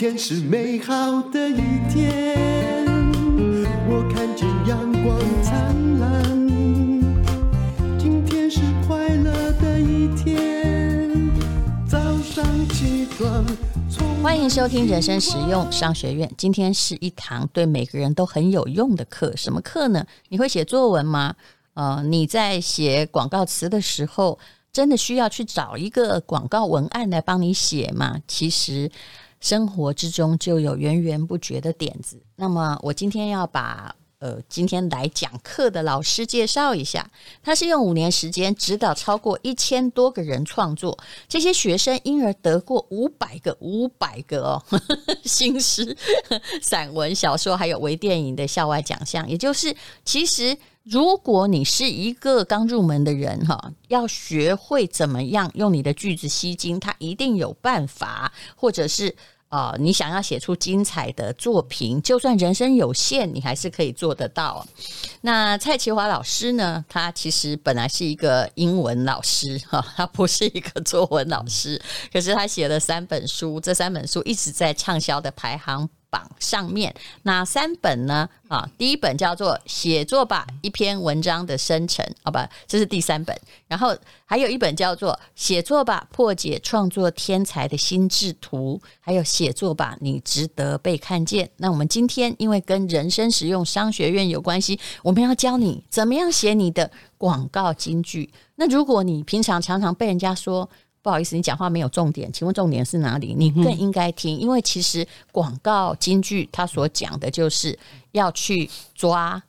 天是美好的一天，我看见阳光灿烂。今天是快乐的一天，早上起床。欢迎收听人生实用商学院。今天是一堂对每个人都很有用的课。什么课呢？你会写作文吗？呃，你在写广告词的时候，真的需要去找一个广告文案来帮你写吗？其实。生活之中就有源源不绝的点子。那么，我今天要把呃今天来讲课的老师介绍一下。他是用五年时间指导超过一千多个人创作，这些学生因而得过五百个五百个哦呵呵 新诗、散文、小说还有微电影的校外奖项。也就是，其实。如果你是一个刚入门的人哈，要学会怎么样用你的句子吸睛，他一定有办法，或者是呃，你想要写出精彩的作品，就算人生有限，你还是可以做得到。那蔡淇华老师呢？他其实本来是一个英文老师哈，他不是一个作文老师，可是他写了三本书，这三本书一直在畅销的排行榜上面哪三本呢？啊，第一本叫做《写作吧：一篇文章的生成》，好吧，这是第三本。然后还有一本叫做《写作吧：破解创作天才的心智图》，还有《写作吧：你值得被看见》。那我们今天因为跟人生实用商学院有关系，我们要教你怎么样写你的广告金句。那如果你平常常常被人家说，不好意思，你讲话没有重点，请问重点是哪里？你更应该听，因为其实广告金句它所讲的就是要去抓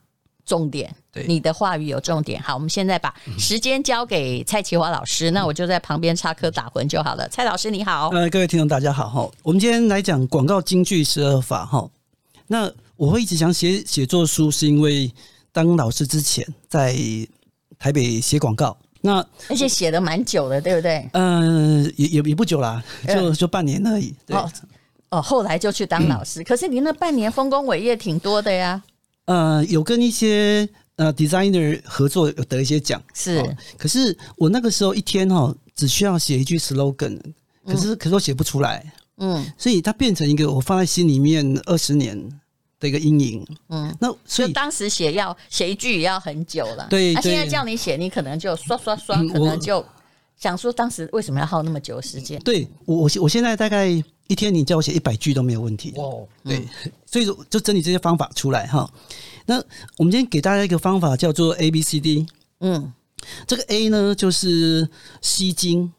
重点。对，你的话语有重点。好，我们现在把时间交给蔡奇华老师，那我就在旁边插科打诨就好了。蔡老师你好，呃，各位听众大家好哈。我们今天来讲广告金句十二法哈。那我会一直想写写作书，是因为当老师之前在台北写广告。那而且写的蛮久的，对不对？嗯、呃，也也也不久啦，就就半年而已。对哦哦，后来就去当老师。嗯、可是你那半年丰功伟业挺多的呀。呃，有跟一些呃 designer 合作，有得一些奖。是、哦，可是我那个时候一天哈、哦，只需要写一句 slogan，可是、嗯、可是我写不出来。嗯，所以它变成一个我放在心里面二十年。的一个阴影，嗯，那所以当时写要写一句也要很久了，对，那、啊、现在叫你写，你可能就刷刷刷，可能就想说当时为什么要耗那么久的时间？对我，我我现在大概一天你叫我写一百句都没有问题。哦。对，嗯、所以说就整理这些方法出来哈。那我们今天给大家一个方法叫做 A B C D，嗯，这个 A 呢就是吸睛，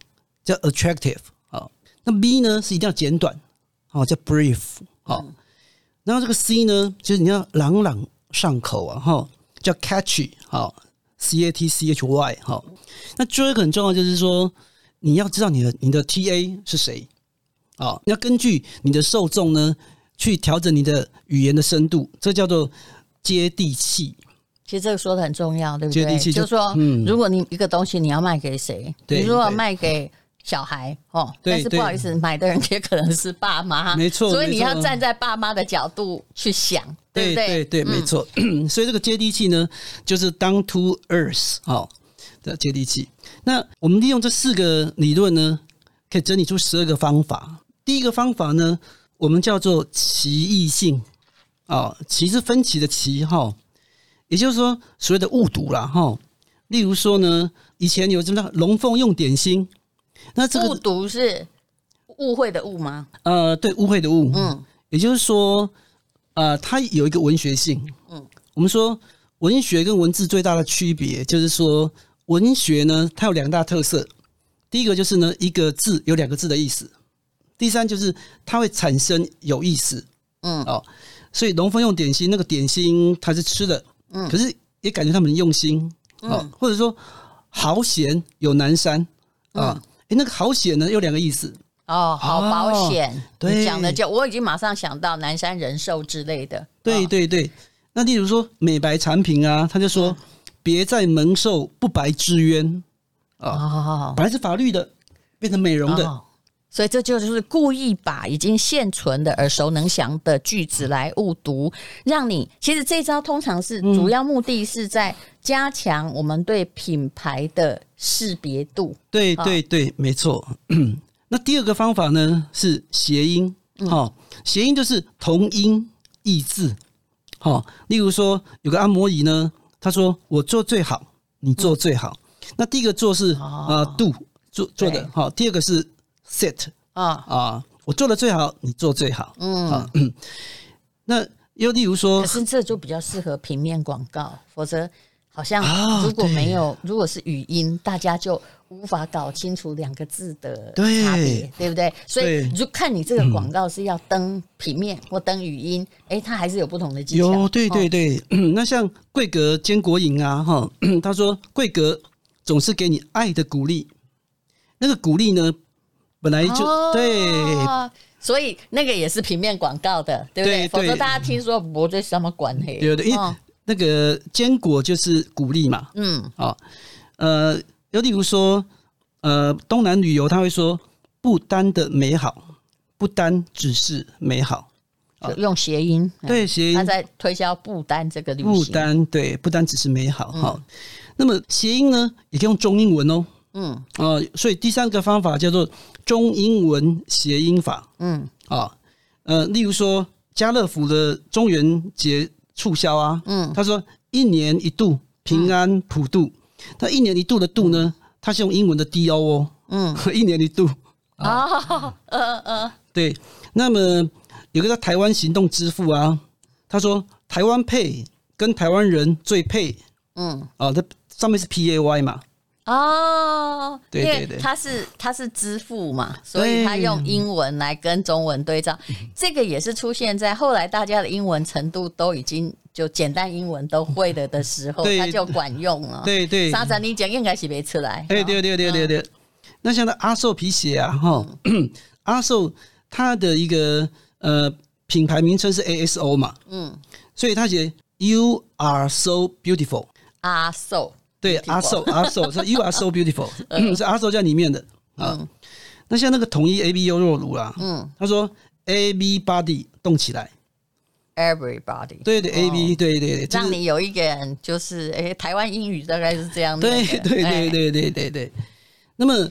叫 attractive 啊，那 B 呢是一定要简短，好叫 brief 好。嗯然后这个 C 呢，就是你要朗朗上口啊，哈，叫 catchy，好，C A T C H Y，好。那最后一个很重要，就是说你要知道你的你的 T A 是谁，啊，要根据你的受众呢去调整你的语言的深度，这叫做接地气。其实这个说的很重要，对不对？接地气就，就是说，嗯，如果你一个东西你要卖给谁，你如果卖给。小孩哦，但是不好意思，买的人也可能是爸妈，没错，所以你要站在爸妈的角度去想，对不对？对没错。嗯、所以这个接地气呢，就是 down to earth 哦的接地气。那我们利用这四个理论呢，可以整理出十二个方法。第一个方法呢，我们叫做歧义性啊，歧是分歧的歧哈，也就是说所谓的误读啦哈。例如说呢，以前有什么龙凤用点心。那这个误读是误会的误吗？呃，对，误会的误。嗯，也就是说，呃，它有一个文学性。嗯，我们说文学跟文字最大的区别，就是说文学呢，它有两大特色。第一个就是呢，一个字有两个字的意思。第三就是它会产生有意思。嗯，哦，所以龙凤用点心，那个点心它是吃的。嗯，可是也感觉他们用心。嗯，或者说豪贤有南山啊。嗯那个好险呢，有两个意思。哦，好保险。哦、对，讲的就我已经马上想到南山人寿之类的。对对对，那例如说美白产品啊，他就说、嗯、别再蒙受不白之冤。啊，哦、本来是法律的，变成美容的。哦所以这就是故意把已经现存的耳熟能详的句子来误读，让你其实这招通常是主要目的是在加强我们对品牌的识别度。对对对，没错。那第二个方法呢是谐音好，谐音就是同音异字。好，例如说有个按摩椅呢，他说我做最好，你做最好。那第一个做是啊 do 做做的好，第二个是 set 啊啊，我做的最好，你做最好。嗯，那又例如说，可是这就比较适合平面广告，否则。好像如果没有，如果是语音，大家就无法搞清楚两个字的差别，对不对？所以就看你这个广告是要登平面或登语音，哎，它还是有不同的技巧。有，对对对。那像桂格坚果饮啊，哈，他说桂格总是给你爱的鼓励，那个鼓励呢，本来就对，所以那个也是平面广告的，对不对？否则大家听说我这什么关系？对对，因为。那个坚果就是鼓励嘛，嗯，好，呃，又例如说，呃，东南旅游他会说不丹的美好，不丹只是美好，就用谐音，对谐音，他在推销不丹这个旅行，不丹对，不丹只是美好，好，那么谐音呢，也可以用中英文哦，嗯，啊，所以第三个方法叫做中英文谐音法，嗯，啊，呃，例如说家乐福的中元节。促销啊，嗯，他说一年一度平安普渡，他一年一度的度呢，他是用英文的 D O 哦，嗯，一年一度。啊，呃呃，对，那么有个叫台湾行动支付啊，他说台湾 Pay 跟台湾人最配，嗯，啊，它上面是 P A Y 嘛。哦，对对对，它是他是支付嘛，所以他用英文来跟中文对照，这个也是出现在后来大家的英文程度都已经就简单英文都会了的时候，它就管用了。对对，沙展你讲应该是没出来。对对对对对对。那像那阿寿皮鞋啊，哈，阿寿它的一个呃品牌名称是 A S O 嘛，嗯，所以它写 You are so beautiful，阿寿。对，阿寿阿寿说 You are so beautiful，是阿寿在里面的。啊。那像那个统一 A B 优酪乳啦，嗯，他说 A B body 动起来，Everybody，对对 A B 对对对，让你有一点就是哎，台湾英语大概是这样的，对对对对对对对。那么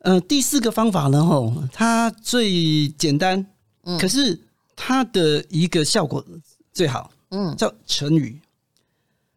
呃，第四个方法呢，吼，它最简单，可是它的一个效果最好，嗯，叫成语。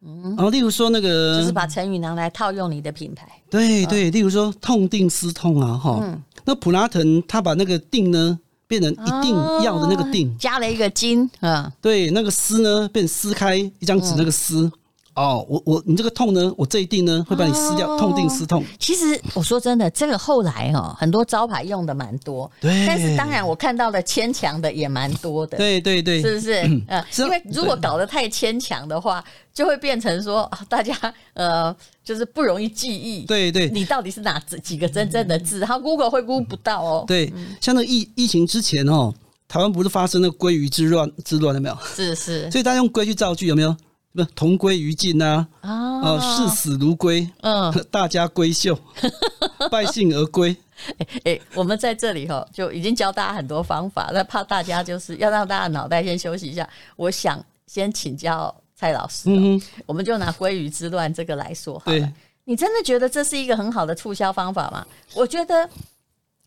嗯，然后，例如说那个，就是把成语拿来套用你的品牌。对对，例如说痛定思痛啊，哈。嗯。那普拉腾他把那个定呢变成一定要的那个定，加了一个金啊。对，那个撕呢变撕开一张纸那个撕。哦，我我你这个痛呢，我这一定呢会把你撕掉，痛定思痛。其实我说真的，这个后来哦 很多招牌用的蛮多，对。但是当然我看到的牵强的也蛮多的，对对对，是不是？嗯，因为如果搞得太牵强的话，就会变成说大家呃就是不容易记忆。对对，你到底是哪几个真正的字？然后 Google 会估不到哦。对，像那疫疫情之前哦，台湾不是发生那个鲑鱼之乱之乱了没有？是是，所以大家用鲑去造句有没有？不，同归于尽呐！啊，视死如归，嗯，大家闺秀，败兴而归。哎哎，我们在这里哈，就已经教大家很多方法，那怕大家就是要让大家脑袋先休息一下。我想先请教蔡老师，嗯，我们就拿鲑鱼之乱这个来说好了。对，你真的觉得这是一个很好的促销方法吗？我觉得。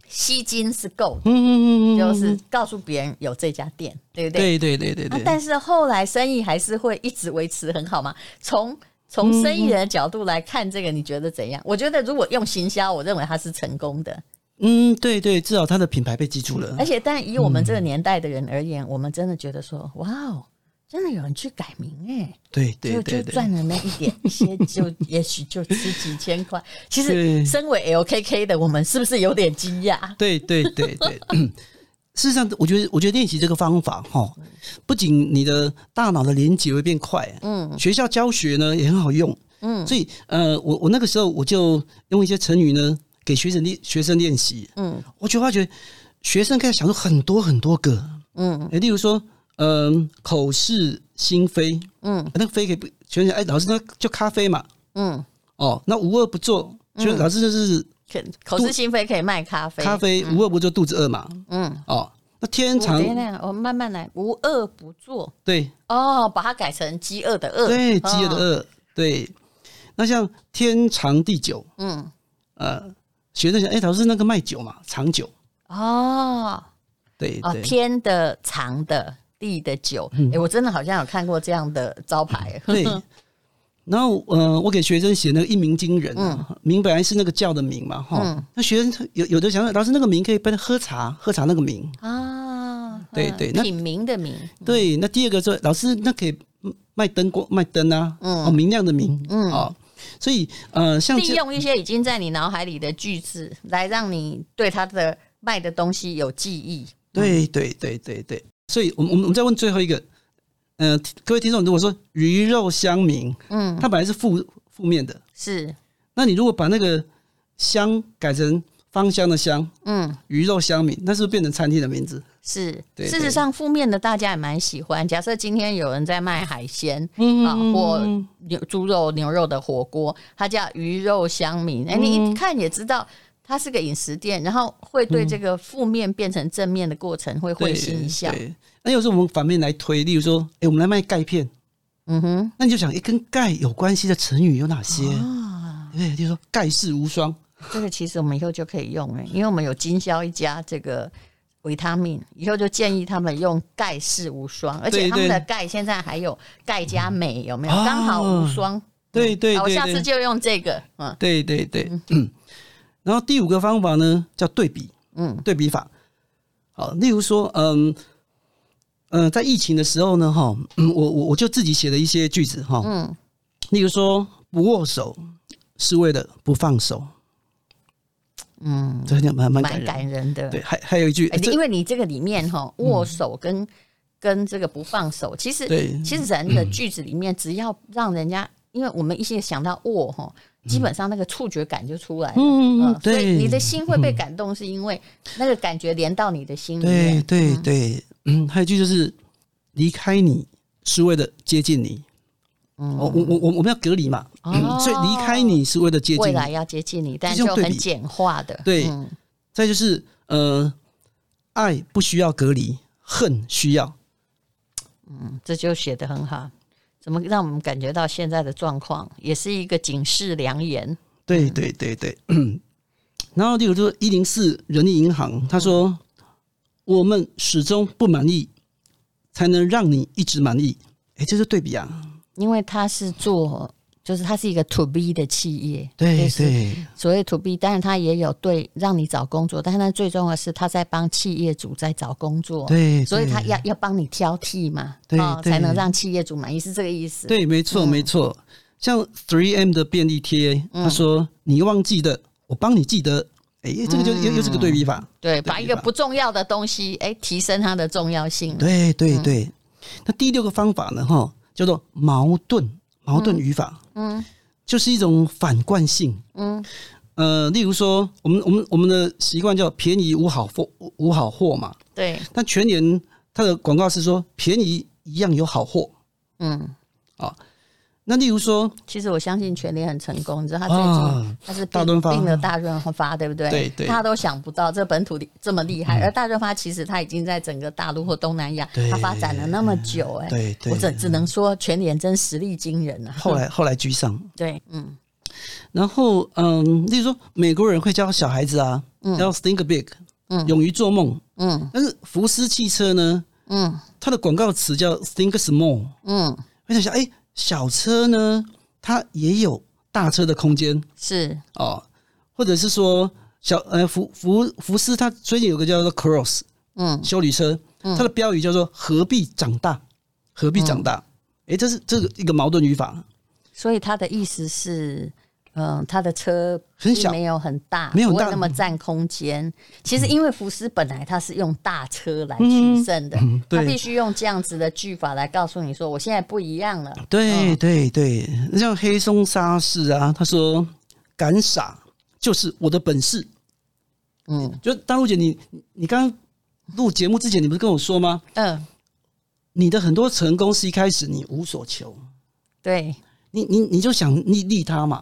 吸金是够的，嗯嗯嗯，就是告诉别人有这家店，对不对？对对对对对。但是后来生意还是会一直维持很好嘛？从从生意人的角度来看，这个你觉得怎样？我觉得如果用行销，我认为它是成功的。嗯，对对，至少它的品牌被记住了。而且，但以我们这个年代的人而言，我们真的觉得说，哇哦。真的有人去改名哎，对对对，就就赚了那一点，一些就 也许就值几千块。其实身为 LKK 的我们，是不是有点惊讶？对对对对，事实上，我觉得我觉得练习这个方法哈，不仅你的大脑的连接会变快，嗯，学校教学呢也很好用，嗯，所以呃，我我那个时候我就用一些成语呢给学生练学生练习，嗯，我就发觉学生可以想出很多很多个，嗯，例如说。嗯，口是心非，嗯，那个非可以不全讲。哎，老师，那就咖啡嘛，嗯，哦，那无恶不作，就老师就是口是心非可以卖咖啡，咖啡无恶不作，肚子饿嘛，嗯，哦，那天长，我们慢慢来，无恶不作，对，哦，把它改成饥饿的饿，对，饥饿的饿，对，那像天长地久，嗯，呃，学生想，哎，老师那个卖酒嘛，长久，哦。对哦，对。天的、长的、地的酒，哎、欸，我真的好像有看过这样的招牌。对，然后呃，我给学生写那个一鸣惊人，嗯，鸣本来是那个叫的鸣嘛，哈、嗯，那学生有有的想老师那个名可以变成喝茶，喝茶那个名。啊，对对，那品茗的名，对，那第二个说老师那可以卖灯光卖灯啊，嗯，哦，明亮的明，嗯，哦。所以，呃，像利用一些已经在你脑海里的句子，来让你对他的卖的东西有记忆。对，对，对，对，对。所以，我们我们我们再问最后一个，呃，各位听众，如果说鱼肉乡民，嗯，它本来是负负面的，是。那你如果把那个香改成芳香的香，嗯，鱼肉乡民，那是不是变成餐厅的名字？是，事实上，负面的大家也蛮喜欢。假设今天有人在卖海鲜，嗯啊，或牛猪肉、牛肉的火锅，它叫鱼肉乡民。哎，你一看也知道它是个饮食店，然后会对这个负面变成正面的过程会会心一笑。那有时候我们反面来推，例如说，哎，我们来卖钙片，嗯哼，那你就想，哎，跟钙有关系的成语有哪些啊？对，就说钙世无双。这个其实我们以后就可以用哎，因为我们有经销一家这个。维他命以后就建议他们用钙世无双，而且他们的钙现在还有钙加镁，有没有？刚好无双。对对，我下次就用这个。嗯，对对对，嗯。然后第五个方法呢，叫对比，嗯，对比法。好，例如说，嗯嗯，在疫情的时候呢，哈，嗯，我我我就自己写了一些句子，哈，嗯，例如说，不握手是为了不放手。嗯，这蛮蛮蛮感人的。对，还还有一句，因为你这个里面哈，握手跟跟这个不放手，其实其实人的句子里面，只要让人家，因为我们一些想到握哈，基本上那个触觉感就出来了。嗯，所以你的心会被感动，是因为那个感觉连到你的心里面。对对对，嗯，还有一句就是离开你是为了接近你。嗯，我我我我们要隔离嘛，哦、所以离开你是为了接近你，未来要接近你，但就很简化的。对，嗯、再就是呃，爱不需要隔离，恨需要。嗯，这就写的很好，怎么让我们感觉到现在的状况也是一个警示良言？对对对对。嗯、然后例如说一零四人力银行，他说、嗯、我们始终不满意，才能让你一直满意。哎，这是对比啊。因为他是做，就是它是一个 to B 的企业，对对，所谓 to B，当然它也有对让你找工作，但是他最重要的是它在帮企业主在找工作，对，所以它要要帮你挑剔嘛，对，才能让企业主满意，是这个意思。对，没错没错。像 Three M 的便利贴，他说你忘记的，我帮你记得，哎，这个就又又是个对比法，对，把一个不重要的东西，哎，提升它的重要性。对对对。那第六个方法呢？哈。叫做矛盾矛盾语法，嗯，嗯就是一种反惯性，嗯，呃，例如说，我们我们我们的习惯叫便宜无好货无好货嘛，对。但全年它的广告是说便宜一样有好货，嗯，啊、哦。那例如说，其实我相信全联很成功，你知道他最近他是并并了大润发，对不对？对对，他都想不到这本土的这么厉害，而大润发其实他已经在整个大陆或东南亚，他发展了那么久，哎，对对，我只只能说全联真实力惊人啊！后来 后来居上，对，嗯，然后嗯，例如说美国人会教小孩子啊，要 think big，嗯，勇于做梦，嗯，但是福斯汽车呢，嗯，它的广告词叫 think small，嗯，我想想，哎。小车呢，它也有大车的空间，是。哦，或者是说小呃福福福斯，它最近有个叫做 Cross，嗯，修理车，它的标语叫做何必长大，何必长大？哎、嗯，这是这个一个矛盾语法，所以它的意思是。嗯，他的车很小，没有很大，没有那么占空间。其实，因为福斯本来他是用大车来取胜的，他必须用这样子的句法来告诉你说，我现在不一样了。对对对，像黑松沙士啊，他说敢傻就是我的本事。嗯，就大陆姐，你你刚刚录节目之前，你不是跟我说吗？嗯，你的很多成功是一开始你无所求，对你你你就想利利他嘛。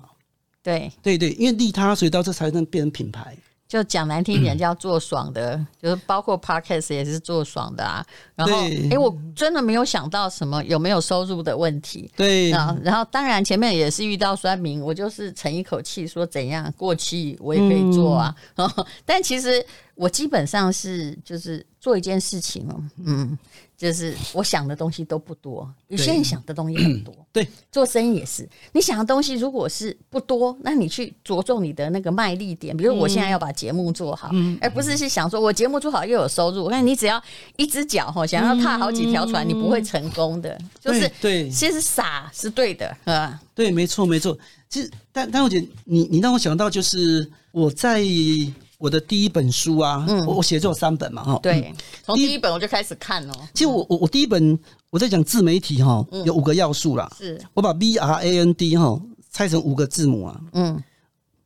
对对对，因为利他，所以到这才能变成品牌。就讲难听一点，叫做爽的，嗯、就是包括 Podcast 也是做爽的啊。然后，哎对，我真的没有想到什么有没有收入的问题。对，啊，然后当然前面也是遇到酸民，我就是沉一口气说怎样过气我也可以做啊。嗯、但其实我基本上是就是做一件事情哦，嗯，就是我想的东西都不多，有些人想的东西很多。对，做生意也是，你想的东西如果是不多，那你去着重你的那个卖力点。比如我现在要把节目做好，嗯、而不是是想说我节目做好又有收入。那你只要一只脚哈，想要踏好几条船，嗯、你不会成功的。就是对，其实傻是对的，啊，对，没错，没错。其实，但但我觉得你你让我想到就是我在。我的第一本书啊，嗯、我我写作有三本嘛，哈，对，从第一本我就开始看哦。其实我我我第一本我在讲自媒体哈，有五个要素啦，是。我把 B R A N D 哈拆成五个字母啊，嗯，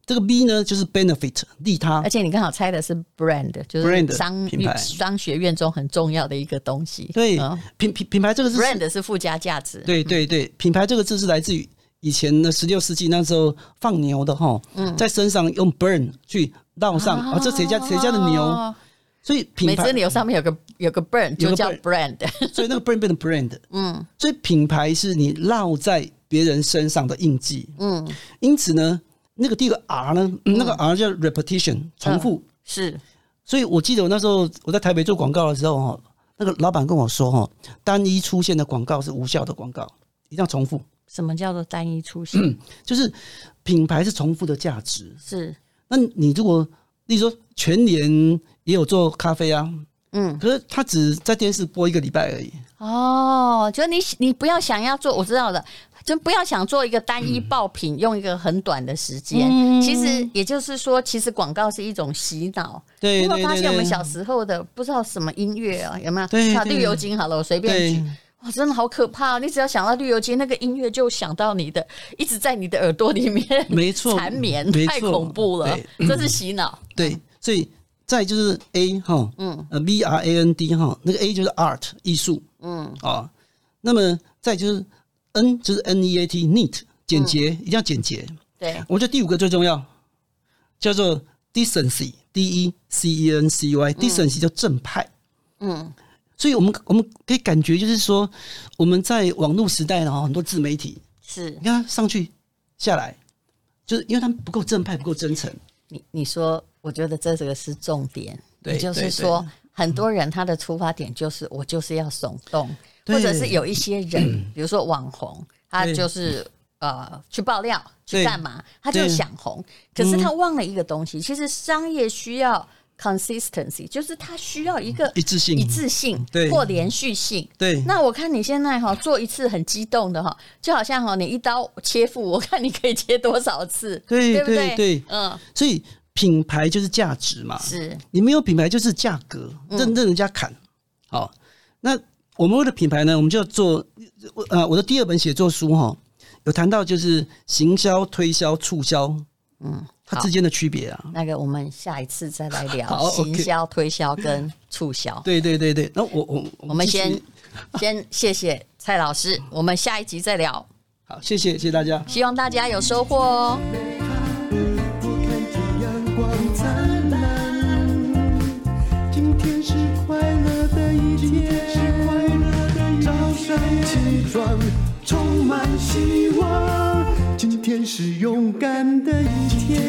这个 B 呢就是 benefit 利他，而且你刚好猜的是 brand，就是 brand 商品牌。商学院中很重要的一个东西，对，品品品牌这个是 brand 是附加价值，对对对，品牌这个字是来自于以前的十六世纪那时候放牛的哈，嗯，在身上用 burn 去。烙上啊，这谁家谁家的牛？所以品牌每只牛上面有个有个 brand，就叫 brand，所以那个 brand 变成 brand。嗯，所以品牌是你烙在别人身上的印记。嗯，因此呢，那个第一个 R 呢，那个 R 叫 repetition，重复。是，所以我记得我那时候我在台北做广告的时候哈，那个老板跟我说哈，单一出现的广告是无效的广告，一定要重复。什么叫做单一出现？就是品牌是重复的价值。是。那你如果，例如说全年也有做咖啡啊，嗯，可是他只在电视播一个礼拜而已。哦，就你你不要想要做，我知道的，就不要想做一个单一爆品，嗯、用一个很短的时间。嗯、其实也就是说，其实广告是一种洗脑。对，你会发现我们小时候的不知道什么音乐啊，有没有？对，绿油精好了，我随便举。哇，真的好可怕！你只要想到绿油精，那个音乐就想到你的，一直在你的耳朵里面，没错，缠绵，太恐怖了，这是洗脑。对，所以再就是 A 哈，嗯，呃，B R A N D 哈，那个 A 就是 Art 艺术，嗯啊，那么再就是 N 就是 N E A T Neat 简洁，一定要简洁。对，我觉得第五个最重要，叫做 Decency D E C E N C Y，Decency 叫正派，嗯。所以我们我们可以感觉就是说，我们在网络时代呢，很多自媒体是，你看上去下来，就是因为他们不够正派，不够真诚。你你说，我觉得这这个是重点，对，也就是说，很多人他的出发点就是我就是要耸动，或者是有一些人，嗯、比如说网红，他就是呃去爆料去干嘛，他就想红，可是他忘了一个东西，嗯、其实商业需要。Consistency 就是它需要一个一致性、一致性或连续性。对，那我看你现在哈做一次很激动的哈，就好像哈你一刀切腹，我看你可以切多少次，对对不对？对，嗯。所以品牌就是价值嘛，是你没有品牌就是价格，任任人家砍。好，那我们为了品牌呢，我们就要做呃，我的第二本写作书哈，有谈到就是行销、推销、促销，嗯。它之间的区别啊，那个我们下一次再来聊 行销、推销跟促销。对对对对，那我我我们先 先谢谢蔡老师，我们下一集再聊。好，谢谢谢谢大家，希望大家有收获哦。今天是快乐的一天，早上起床充满希望。今天是勇敢的一天，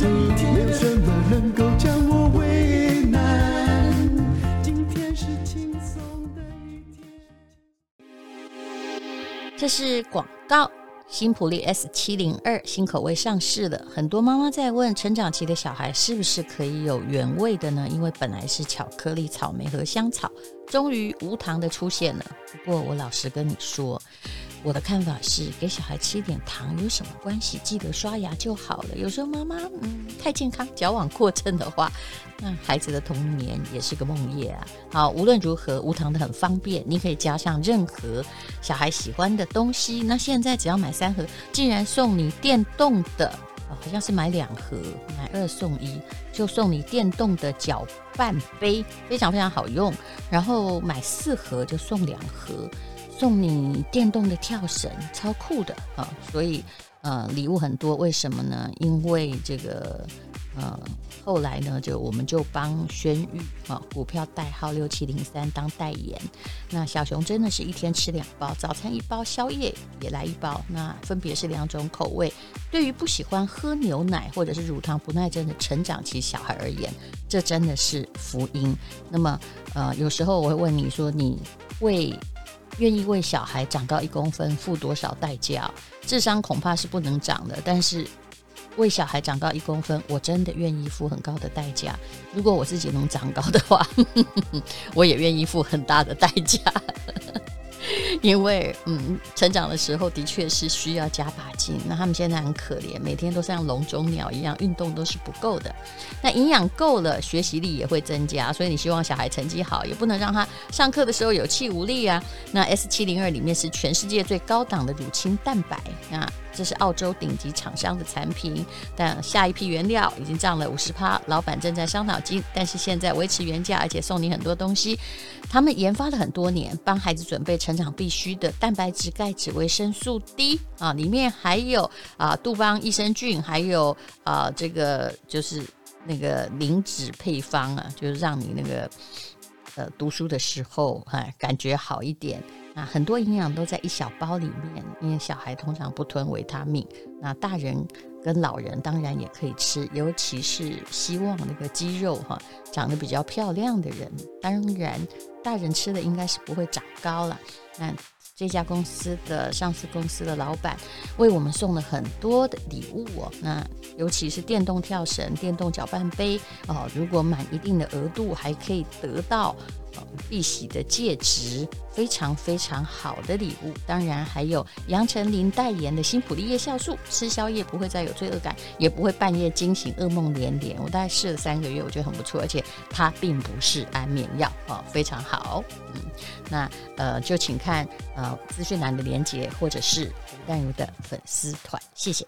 没有什么能够将我为难。今天是轻松的一天。这是广告。新普利 S 七零二新口味上市了，很多妈妈在问，成长期的小孩是不是可以有原味的呢？因为本来是巧克力、草莓和香草，终于无糖的出现了。不过我老实跟你说。我的看法是，给小孩吃一点糖有什么关系？记得刷牙就好了。有时候妈妈嗯太健康，矫枉过正的话，那孩子的童年也是个梦魇啊。好，无论如何，无糖的很方便，你可以加上任何小孩喜欢的东西。那现在只要买三盒，竟然送你电动的，好像是买两盒买二送一，就送你电动的搅拌杯，非常非常好用。然后买四盒就送两盒。送你电动的跳绳，超酷的啊！所以呃，礼物很多，为什么呢？因为这个呃，后来呢，就我们就帮轩玉啊，股票代号六七零三当代言。那小熊真的是一天吃两包，早餐一包，宵夜也来一包。那分别是两种口味。对于不喜欢喝牛奶或者是乳糖不耐症的成长期小孩而言，这真的是福音。那么，呃，有时候我会问你说，你为愿意为小孩长高一公分付多少代价？智商恐怕是不能长的，但是。为小孩长高一公分，我真的愿意付很高的代价。如果我自己能长高的话，我也愿意付很大的代价。因为，嗯，成长的时候的确是需要加把劲。那他们现在很可怜，每天都像笼中鸟一样，运动都是不够的。那营养够了，学习力也会增加。所以你希望小孩成绩好，也不能让他上课的时候有气无力啊。那 S 七零二里面是全世界最高档的乳清蛋白啊。这是澳洲顶级厂商的产品，但下一批原料已经涨了五十趴，老板正在伤脑筋。但是现在维持原价，而且送你很多东西。他们研发了很多年，帮孩子准备成长必须的蛋白质、钙质、维生素 D 啊，里面还有啊杜邦益生菌，还有啊这个就是那个磷脂配方啊，就是让你那个呃读书的时候哎感觉好一点。那很多营养都在一小包里面，因为小孩通常不吞维他命，那大人跟老人当然也可以吃，尤其是希望那个肌肉哈长得比较漂亮的人，当然大人吃的应该是不会长高了。那这家公司的上市公司的老板为我们送了很多的礼物哦，那尤其是电动跳绳、电动搅拌杯哦，如果满一定的额度还可以得到。碧玺的戒指，非常非常好的礼物。当然还有杨丞琳代言的新普利叶酵素，吃宵夜不会再有罪恶感，也不会半夜惊醒噩梦连连。我大概试了三个月，我觉得很不错，而且它并不是安眠药哦，非常好。嗯，那呃就请看呃资讯栏的连接，或者是吴淡如的粉丝团，谢谢。